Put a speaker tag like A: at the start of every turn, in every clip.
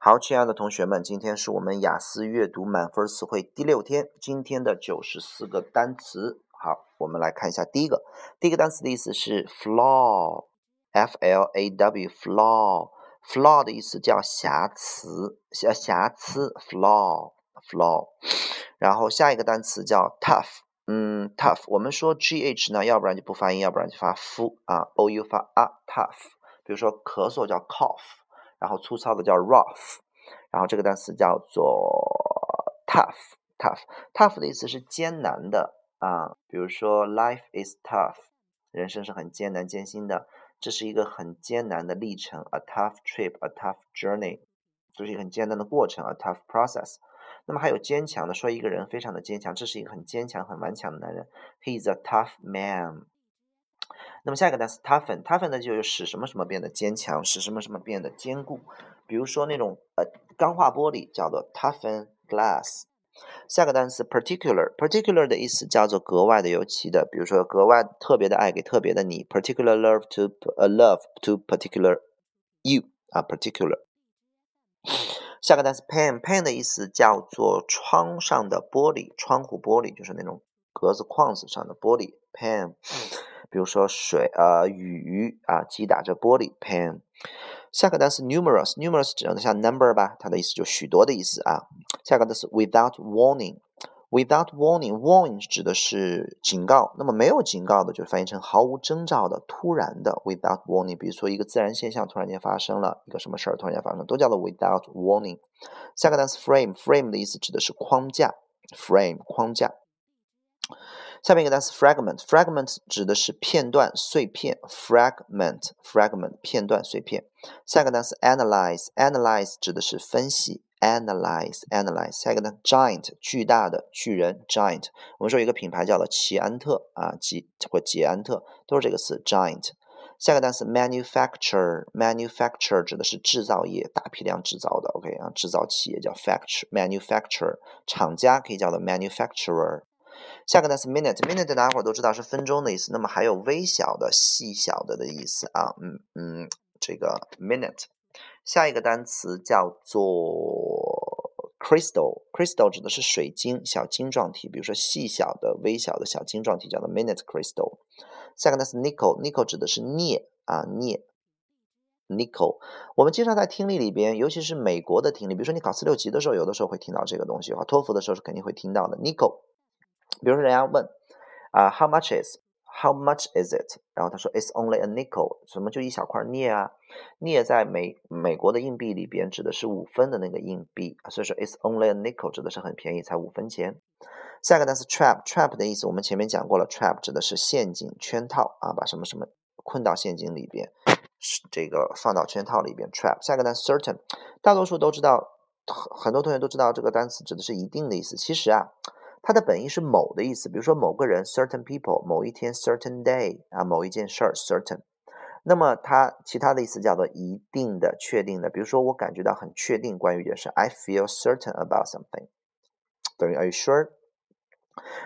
A: 好，亲爱的同学们，今天是我们雅思阅读满分词汇第六天，今天的九十四个单词。好，我们来看一下第一个，第一个单词的意思是 flaw，f l a w，flaw，flaw 的意思叫瑕疵，瑕瑕疵，flaw，flaw。然后下一个单词叫 tough，嗯，tough，我们说 g h 呢，要不然就不发音，要不然就发 f 啊，o u 发 a，tough。比如说咳嗽叫 cough，然后粗糙的叫 rough，然后这个单词叫做 tough，tough，tough 的意思是艰难的啊。比如说 life is tough，人生是很艰难艰辛的，这是一个很艰难的历程，a tough trip，a tough journey，这是一个很艰难的过程，a tough process。那么还有坚强的，说一个人非常的坚强，这是一个很坚强、很顽强的男人，he is a tough man。那么下一个单词 toughen，toughen 呢就是使什么什么变得坚强，使什么什么变得坚固。比如说那种呃钢化玻璃叫做 toughen glass。下个单词 particular，particular 的意思叫做格外的、尤其的。比如说格外特别的爱给特别的你，particular love to a love to particular you 啊 particular。下个单词 pane，pane 的意思叫做窗上的玻璃，窗户玻璃就是那种格子框子上的玻璃 pane。比如说水呃雨啊击打着玻璃 pan，下个单词 numerous，numerous 指的像 number 吧，它的意思就许多的意思啊。下个单词 without warning，without warning，warning 指的是警告，那么没有警告的就翻译成毫无征兆的、突然的 without warning。比如说一个自然现象突然间发生了一个什么事儿突然间发生，都叫做 without warning。下个单词 frame，frame 的意思指的是框架，frame 框架。下面一个单词 fragment，fragment 指的是片段、碎片。fragment，fragment 片段、碎片。下一个单词 analyze，analyze 指的是分析。analyze，analyze。下一个呢 giant，巨大的巨人。giant，我们说一个品牌叫做奇安特啊，吉或捷安特都是这个词 giant。下一个单词 manufacture，manufacture 指的是制造业，大批量制造的。OK 啊，制造企业叫 factory，manufacture 厂家可以叫做 manufacturer。下个单词 minute，minute 大家伙都知道是分钟的意思，那么还有微小的、细小的的意思啊，嗯嗯，这个 minute。下一个单词叫做 crystal，crystal 指的是水晶、小晶状体，比如说细小的、微小的小晶状体叫做 minute crystal。下个单词 nickel，nickel 指的是镍啊，镍，nickel。我们经常在听力里边，尤其是美国的听力，比如说你考四六级的时候，有的时候会听到这个东西，哈，托福的时候是肯定会听到的 nickel。比如说，人家问啊，How much is？How much is it？然后他说，It's only a nickel。什么就一小块镍啊？镍在美美国的硬币里边指的是五分的那个硬币，所以说 It's only a nickel 指的是很便宜，才五分钱。下一个单词 trap，trap 的意思我们前面讲过了，trap 指的是陷阱、圈套啊，把什么什么困到陷阱里边，这个放到圈套里边。trap。下一个单词 certain，大多数都知道，很多同学都知道这个单词指的是一定的意思。其实啊。它的本意是某的意思，比如说某个人 certain people，某一天 certain day 啊，某一件事儿 certain。那么它其他的意思叫做一定的、确定的。比如说我感觉到很确定关于一件事，I feel certain about something，等于 Are you sure？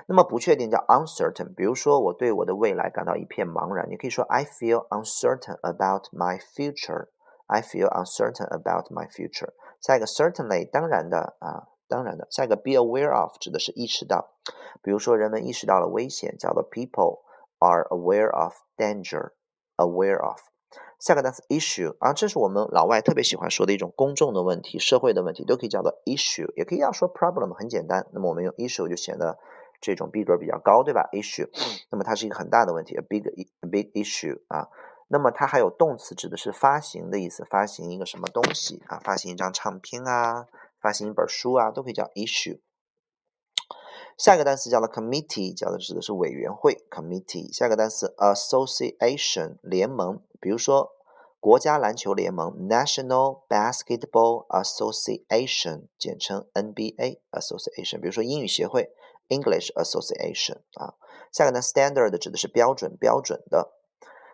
A: 那么不确定叫 uncertain。比如说我对我的未来感到一片茫然，你可以说 I feel uncertain about my future。I feel uncertain about my future。下一个 certainly，当然的啊。当然的，下一个 be aware of 指的是意识到，比如说人们意识到了危险，叫做 people are aware of danger，aware of。下个单词 issue 啊，这是我们老外特别喜欢说的一种公众的问题、社会的问题，都可以叫做 issue，也可以要说 problem，很简单。那么我们用 issue 就显得这种逼格比较高，对吧？issue，那么它是一个很大的问题，a big big issue 啊。那么它还有动词，指的是发行的意思，发行一个什么东西啊？发行一张唱片啊？发行一本书啊，都可以叫 issue。下一个单词叫做 committee，叫的指的是委员会 committee。下一个单词 association 联盟，比如说国家篮球联盟 National Basketball Association，简称 NBA Association。比如说英语协会 English Association 啊。下个单词 standard 指的是标准，标准的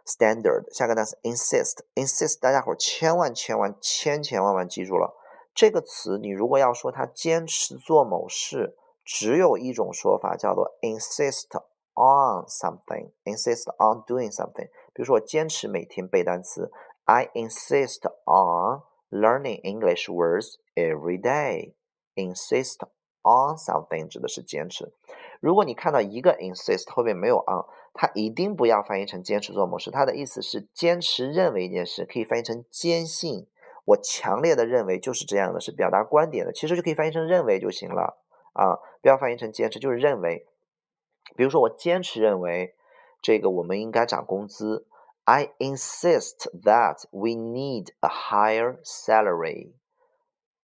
A: standard。下个单词 insist，insist 大家伙千万千万千千万万记住了。这个词，你如果要说他坚持做某事，只有一种说法，叫做 insist on something，insist on doing something。比如说，我坚持每天背单词，I insist on learning English words every day. Insist on something 指的是坚持。如果你看到一个 insist 后面没有 on，它一定不要翻译成坚持做某事。它的意思是坚持认为一件事，可以翻译成坚信。我强烈的认为就是这样的，是表达观点的，其实就可以翻译成认为就行了啊，不要翻译成坚持，就是认为。比如说，我坚持认为这个我们应该涨工资。I insist that we need a higher salary.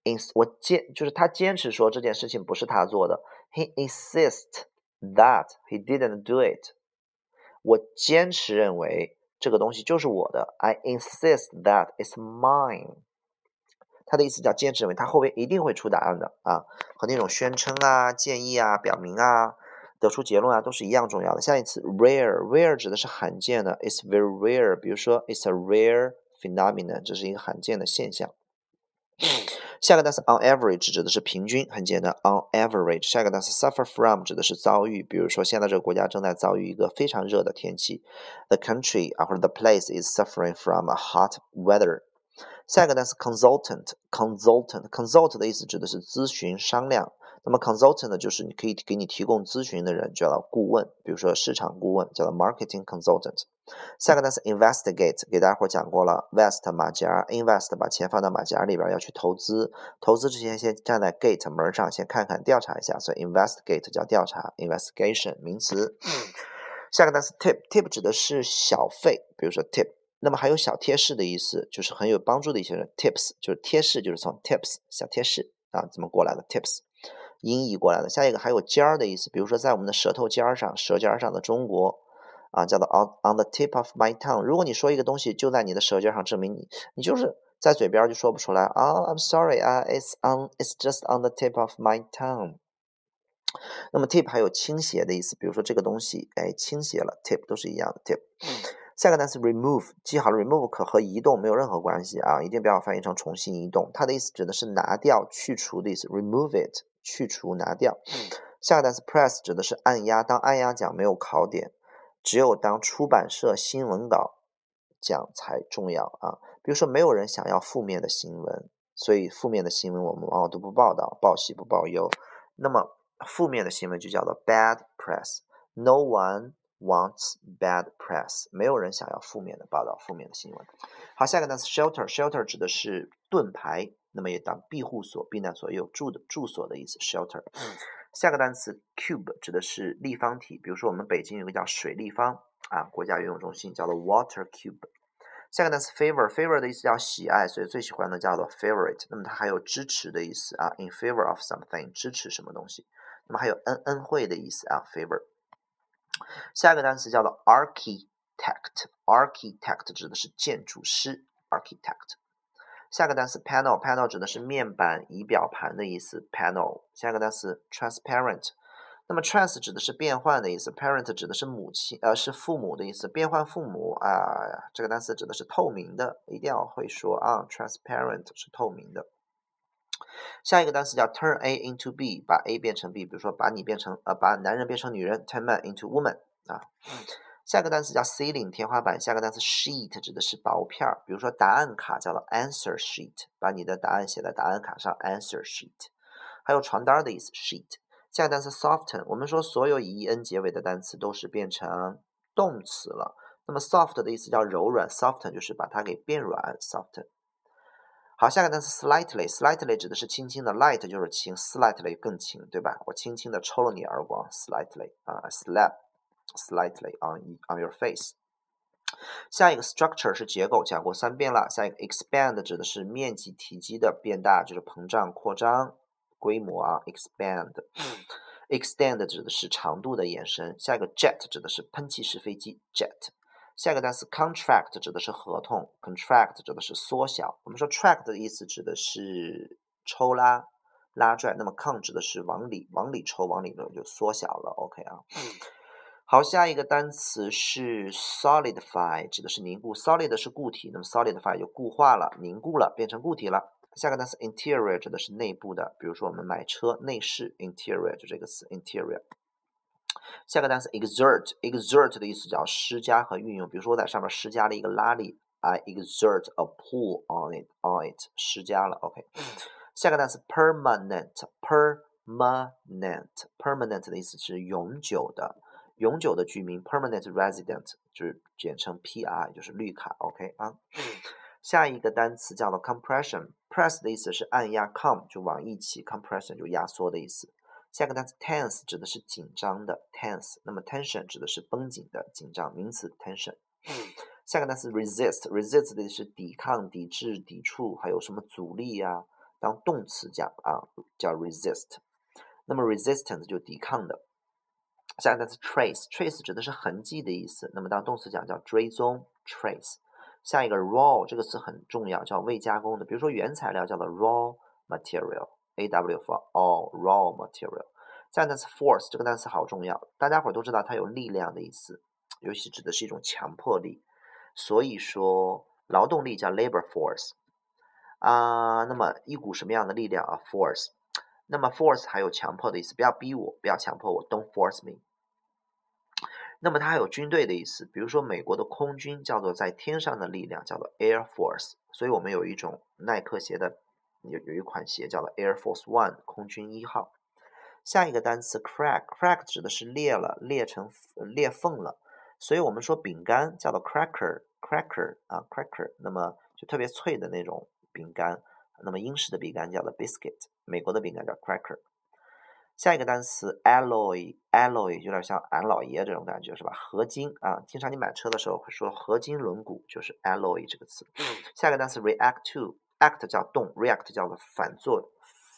A: ins 我坚就是他坚持说这件事情不是他做的。He insists that he didn't do it. 我坚持认为这个东西就是我的。I insist that it's mine. 他的意思叫坚持认为，他后边一定会出答案的啊，和那种宣称啊、建议啊、表明啊、得出结论啊，都是一样重要的。下一次，rare，rare 指的是罕见的，it's very rare。比如说，it's a rare phenomenon，这是一个罕见的现象。下个单词 on average 指的是平均，很简单，on average。下个单词 suffer from 指的是遭遇，比如说现在这个国家正在遭遇一个非常热的天气，the country 啊或者 the place is suffering from a hot weather。下一个单词 consultant，consultant，consult 的意思指的是咨询、商量。那么 consultant 呢，就是你可以给你提供咨询的人，叫做顾问，比如说市场顾问，叫做 marketing consultant。下个单词 investigate，给大家伙讲过了，vest 马甲，invest 把钱放到马甲里边要去投资，投资之前先站在 gate 门上，先看看调查一下，所以 investigate 叫调查，investigation 名词。下个单词 tip，tip 指的是小费，比如说 tip。那么还有小贴士的意思，就是很有帮助的一些人，tips 就是贴士，就是从 tips 小贴士啊怎么过来的 tips，音译过来的。下一个还有尖儿的意思，比如说在我们的舌头尖儿上，舌尖上的中国啊，叫做 on on the tip of my tongue。如果你说一个东西就在你的舌尖上，证明你你就是在嘴边就说不出来啊。I'm sorry 啊，it's on it's just on the tip of my tongue。那么 tip 还有倾斜的意思，比如说这个东西哎倾斜了，tip 都是一样的 tip。下个单词 remove，记好了，remove 可和移动没有任何关系啊，一定不要翻译成重新移动，它的意思指的是拿掉、去除的意思，remove it，去除、拿掉。下个单词 press 指的是按压，当按压讲没有考点，只有当出版社新闻稿讲才重要啊。比如说，没有人想要负面的新闻，所以负面的新闻我们往往都不报道，报喜不报忧。那么负面的新闻就叫做 bad press，no one。Wants bad press，没有人想要负面的报道、负面的新闻。好，下一个单词 shelter，shelter 指的是盾牌，那么也当庇护所、避难所，也有住的住所的意思。shelter。下个单词 cube 指的是立方体，比如说我们北京有个叫水立方啊，国家游泳中心叫做 water cube。下个单词 favor，favor 的意思叫喜爱，所以最喜欢的叫做 favorite。那么它还有支持的意思啊，in favor of something，支持什么东西。那么还有恩恩惠的意思啊，favor。下一个单词叫做 architect，architect 指的是建筑师，architect。下个单词 panel，panel 指的是面板、仪表盘的意思，panel。下个单词 transparent，那么 trans 指的是变换的意思，parent 指的是母亲，呃，是父母的意思，变换父母啊。这个单词指的是透明的，一定要会说啊，transparent 是透明的。下一个单词叫 turn A into B，把 A 变成 B，比如说把你变成呃把男人变成女人，turn man into woman 啊。下一个单词叫 ceiling 天花板，下个单词 sheet 指的是薄片儿，比如说答案卡叫做 answer sheet，把你的答案写在答案卡上 answer sheet。还有床单的意思 sheet。下个单词 soften，我们说所有以 en 结尾的单词都是变成动词了，那么 soft 的意思叫柔软，soften 就是把它给变软，soften。好，下个单词 slightly，slightly 指的是轻轻的，light 就是轻，slightly 更轻，对吧？我轻轻的抽了你耳光，slightly 啊，slap slightly on on your face。下一个 structure 是结构，讲过三遍了。下一个 expand 指的是面积、体积的变大，就是膨胀、扩张、规模啊，expand。extend 指的是长度的延伸。下一个 jet 指的是喷气式飞机，jet。下一个单词 contract 指的是合同，contract 指的是缩小。我们说 track 的意思指的是抽拉、拉拽，那么 con 指的是往里、往里抽、往里头就缩小了。OK 啊，好，下一个单词是 solidify，指的是凝固。solid 是固体，那么 solidify 就固化了、凝固了，变成固体了。下个单词 interior 指的是内部的，比如说我们买车内饰，interior 就这个词 interior。下个单词 exert，exert 的意思叫施加和运用。比如说我在上面施加了一个拉力 I exert a pull on it on it 施加了，OK。下个单词 permanent，permanent，permanent 的意思是永久的，永久的居民，permanent resident 就是简称 PR，就是绿卡，OK 啊。下一个单词叫做 compression，press 的意思是按压，com 就往一起，compression 就压缩的意思。下个单词 tense 指的是紧张的，tense，那么 tension 指的是绷紧的紧张，名词 tension。下个单词 resist，resist 的是抵抗、抵制、抵触，还有什么阻力呀？当动词讲啊，叫 resist。那么 resistance 就抵抗的。下个单词 trace，trace 指的是痕迹的意思，那么当动词讲叫追踪 trace。下一个 raw 这个词很重要，叫未加工的，比如说原材料叫做 raw material，A A W for all raw material。下单词 force 这个单词好重要，大家伙都知道它有力量的意思，尤其指的是一种强迫力，所以说劳动力叫 labor force 啊。那么一股什么样的力量啊？force。那么 force 还有强迫的意思，不要逼我，不要强迫我，don't force me。那么它还有军队的意思，比如说美国的空军叫做在天上的力量，叫做 Air Force。所以我们有一种耐克鞋的，有有一款鞋叫做 Air Force One，空军一号。下一个单词 crack，crack 指的是裂了，裂成裂缝了。所以我们说饼干叫做 cracker，cracker 啊 cracker，那么就特别脆的那种饼干。那么英式的饼干叫做 biscuit，美国的饼干叫 cracker。下一个单词 alloy，alloy 有点像俺老爷这种感觉是吧？合金啊，经常你买车的时候会说合金轮毂，就是 alloy 这个词。下一个单词 react act 叫动，react 叫做反作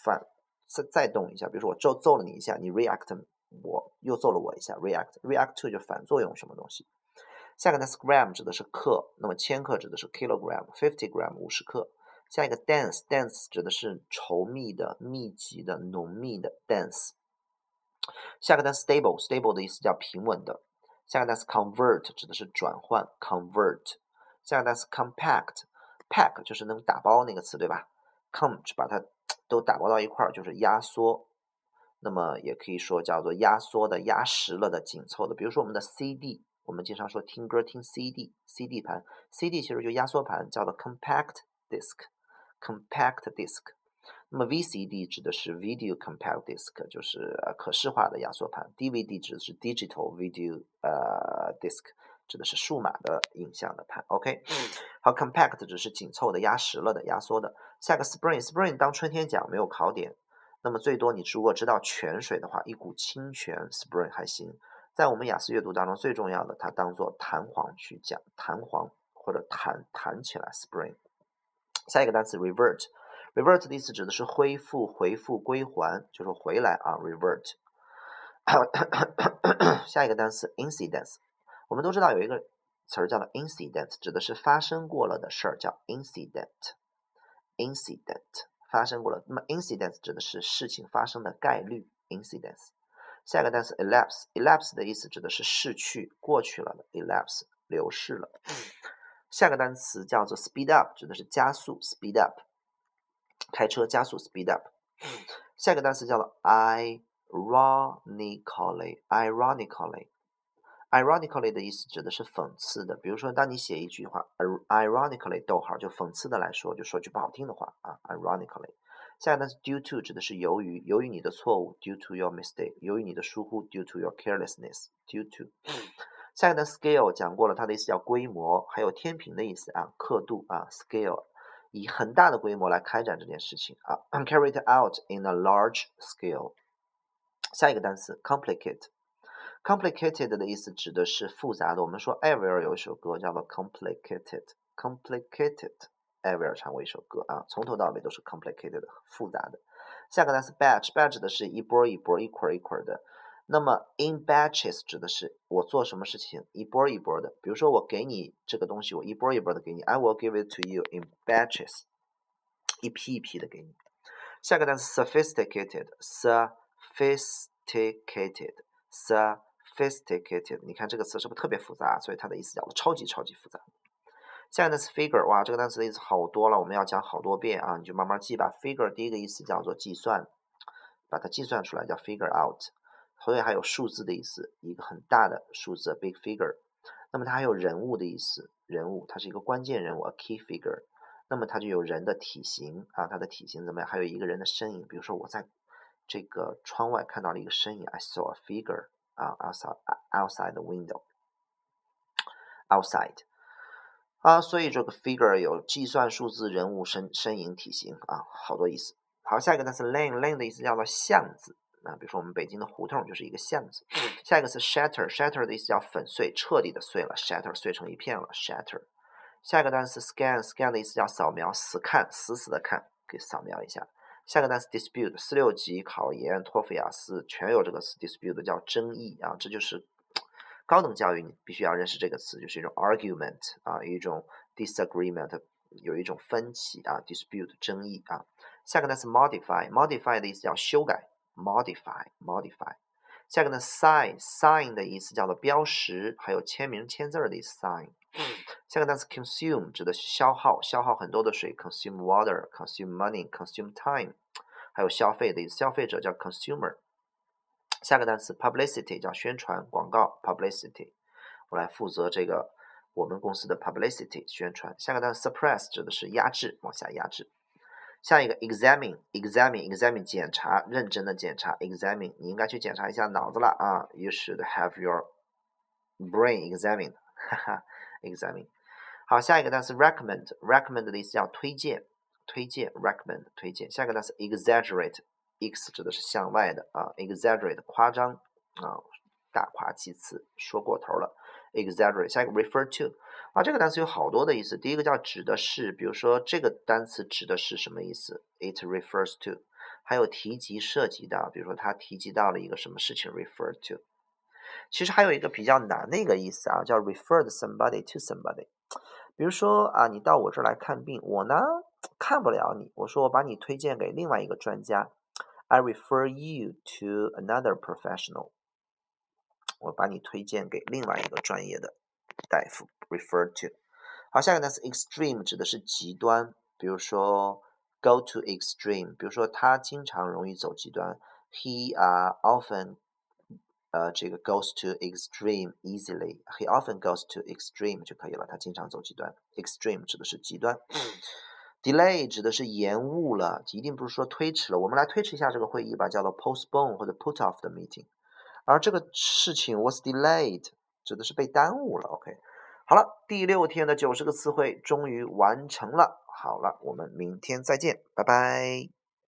A: 反再再动一下，比如说我揍揍了你一下，你 react 我又揍了我一下，react，react to 就反作用什么东西。下个单词 gram 指的是克，那么千克指的是 kilogram，fifty gram 五十克。下一个 dense，dense 指的是稠密的、密集的、浓密的 dense。下个单词 stable，stable 的意思叫平稳的。下个单词 convert 指的是转换，convert。下个单词 compact Pack 就是能打包那个词对吧？come 把它都打包到一块儿就是压缩，那么也可以说叫做压缩的、压实了的、紧凑的。比如说我们的 CD，我们经常说听歌听 CD，CD 盘，CD 其实就压缩盘，叫做 compact disc。Compact disc，那么 VCD 指的是 Video Compact Disc，就是可视化的压缩盘。DVD 指的是 Digital Video 呃 Disc，指的是数码的影像的盘。OK，好，Compact 只是紧凑的、压实了的、压缩的。下个 Spring，Spring 当春天讲没有考点，那么最多你如果知道泉水的话，一股清泉，Spring 还行。在我们雅思阅读当中，最重要的它当做弹簧去讲，弹簧或者弹弹起来，Spring。下一个单词 revert，revert 的意思指的是恢复、回复、归还，就是回来啊。revert。下一个单词 incident，我们都知道有一个词儿叫做 incident，指的是发生过了的事儿，叫 incident。incident 发生过了，那么 incident 指的是事情发生的概率。incident。下一个单词 elapse，elapse 的意思指的是逝去、过去了的 elapse，流逝了。下个单词叫做 speed up，指的是加速，speed up，开车加速，speed up。下一个单词叫做 ironically，ironically，ironically 的意思指的是讽刺的。比如说，当你写一句话，ironically，逗号就讽刺的来说，就说句不好听的话啊，ironically。下一个单词 due to 指的是由于，由于你的错误，due to your mistake，由于你的疏忽，due to your carelessness，due to。下一个单词 scale 讲过了，它的意思叫规模，还有天平的意思啊，刻度啊，scale 以很大的规模来开展这件事情啊，carried out in a large scale。下一个单词 complicated 的意思指的是复杂的。我们说艾薇儿有一首歌叫做 complicated，complicated，艾薇儿唱过一首歌啊，从头到尾都是 complicated，复杂的。下个单词 batch，batch 的是一波一波，一捆一捆的。那么 in batches 指的是我做什么事情一波一波的，比如说我给你这个东西，我一波一波的给你，I will give it to you in batches，一批一批的给你。下个单词 sophisticated，sophisticated，sophisticated，sophisticated，你看这个词是不是特别复杂？所以它的意思叫超级超级复杂。下一个单词 figure，哇，这个单词的意思好多了，我们要讲好多遍啊，你就慢慢记吧。figure 第一个意思叫做计算，把它计算出来叫 figure out。所以还有数字的意思，一个很大的数字，big figure。那么它还有人物的意思，人物，它是一个关键人物，a key figure。那么它就有人的体型啊，它的体型怎么样？还有一个人的身影，比如说我在这个窗外看到了一个身影，I saw a figure 啊，outside outside the window，outside 啊，所以这个 figure 有计算数字、人物、身身影、体型啊，好多意思。好，下一个单词 lane，lane 的意思叫做巷子啊，比如说我们北京的胡同就是一个巷子。下一个是 shatter，shatter 的意思叫粉碎，彻底的碎了，shatter 碎成一片了，shatter。下一个单词 scan，scan 的意思叫扫描，死看，死死的看，给扫描一下。下个单词 dispute，四六级考研、托福、雅思全有这个词 dispute，叫争议啊，这就是高等教育你必须要认识这个词，就是一种 argument 啊，一种 disagreement，有一种分歧啊，dispute 争议啊。下个单词 modify，modify 的意思叫修改，modify，modify。下个呢，sign，sign 的意思叫做标识，还有签名签字的意思，sign。下个单词 consume 指的是消耗，消耗很多的水，consume water，consume money，consume time，还有消费的意思，消费者叫 consumer。下个单词 publicity 叫宣传广告，publicity，我来负责这个我们公司的 publicity 宣传。下个单词 suppress 指的是压制，往下压制。下一个 examine，examine，examine 检查，认真的检查，examine 你应该去检查一下脑子了啊，you should have your brain examined，哈哈。examine，好，下一个单词 recommend，recommend 的意思叫推荐，推荐 recommend 推荐。下一个单词 exaggerate，ex 指的是向外的啊，exaggerate 夸张啊，大夸其词，说过头了。exaggerate，下一个 refer to，啊，这个单词有好多的意思。第一个叫指的是，比如说这个单词指的是什么意思？It refers to，还有提及、涉及到，比如说他提及到了一个什么事情，refer to。其实还有一个比较难的一个意思啊，叫 referred somebody to somebody。比如说啊，你到我这儿来看病，我呢看不了你，我说我把你推荐给另外一个专家，I refer you to another professional。我把你推荐给另外一个专业的大夫，refer to。好，下一个单词 extreme 指的是极端，比如说 go to extreme，比如说他经常容易走极端，he 啊 often。呃，这个 goes to extreme easily. He often goes to extreme 就可以了。他经常走极端。Extreme 指的是极端。Delay 指的是延误了，一定不是说推迟了。我们来推迟一下这个会议吧，叫做 postpone 或者 put off the meeting。而这个事情 was delayed 指的是被耽误了。OK，好了，第六天的九十个词汇终于完成了。好了，我们明天再见，拜拜。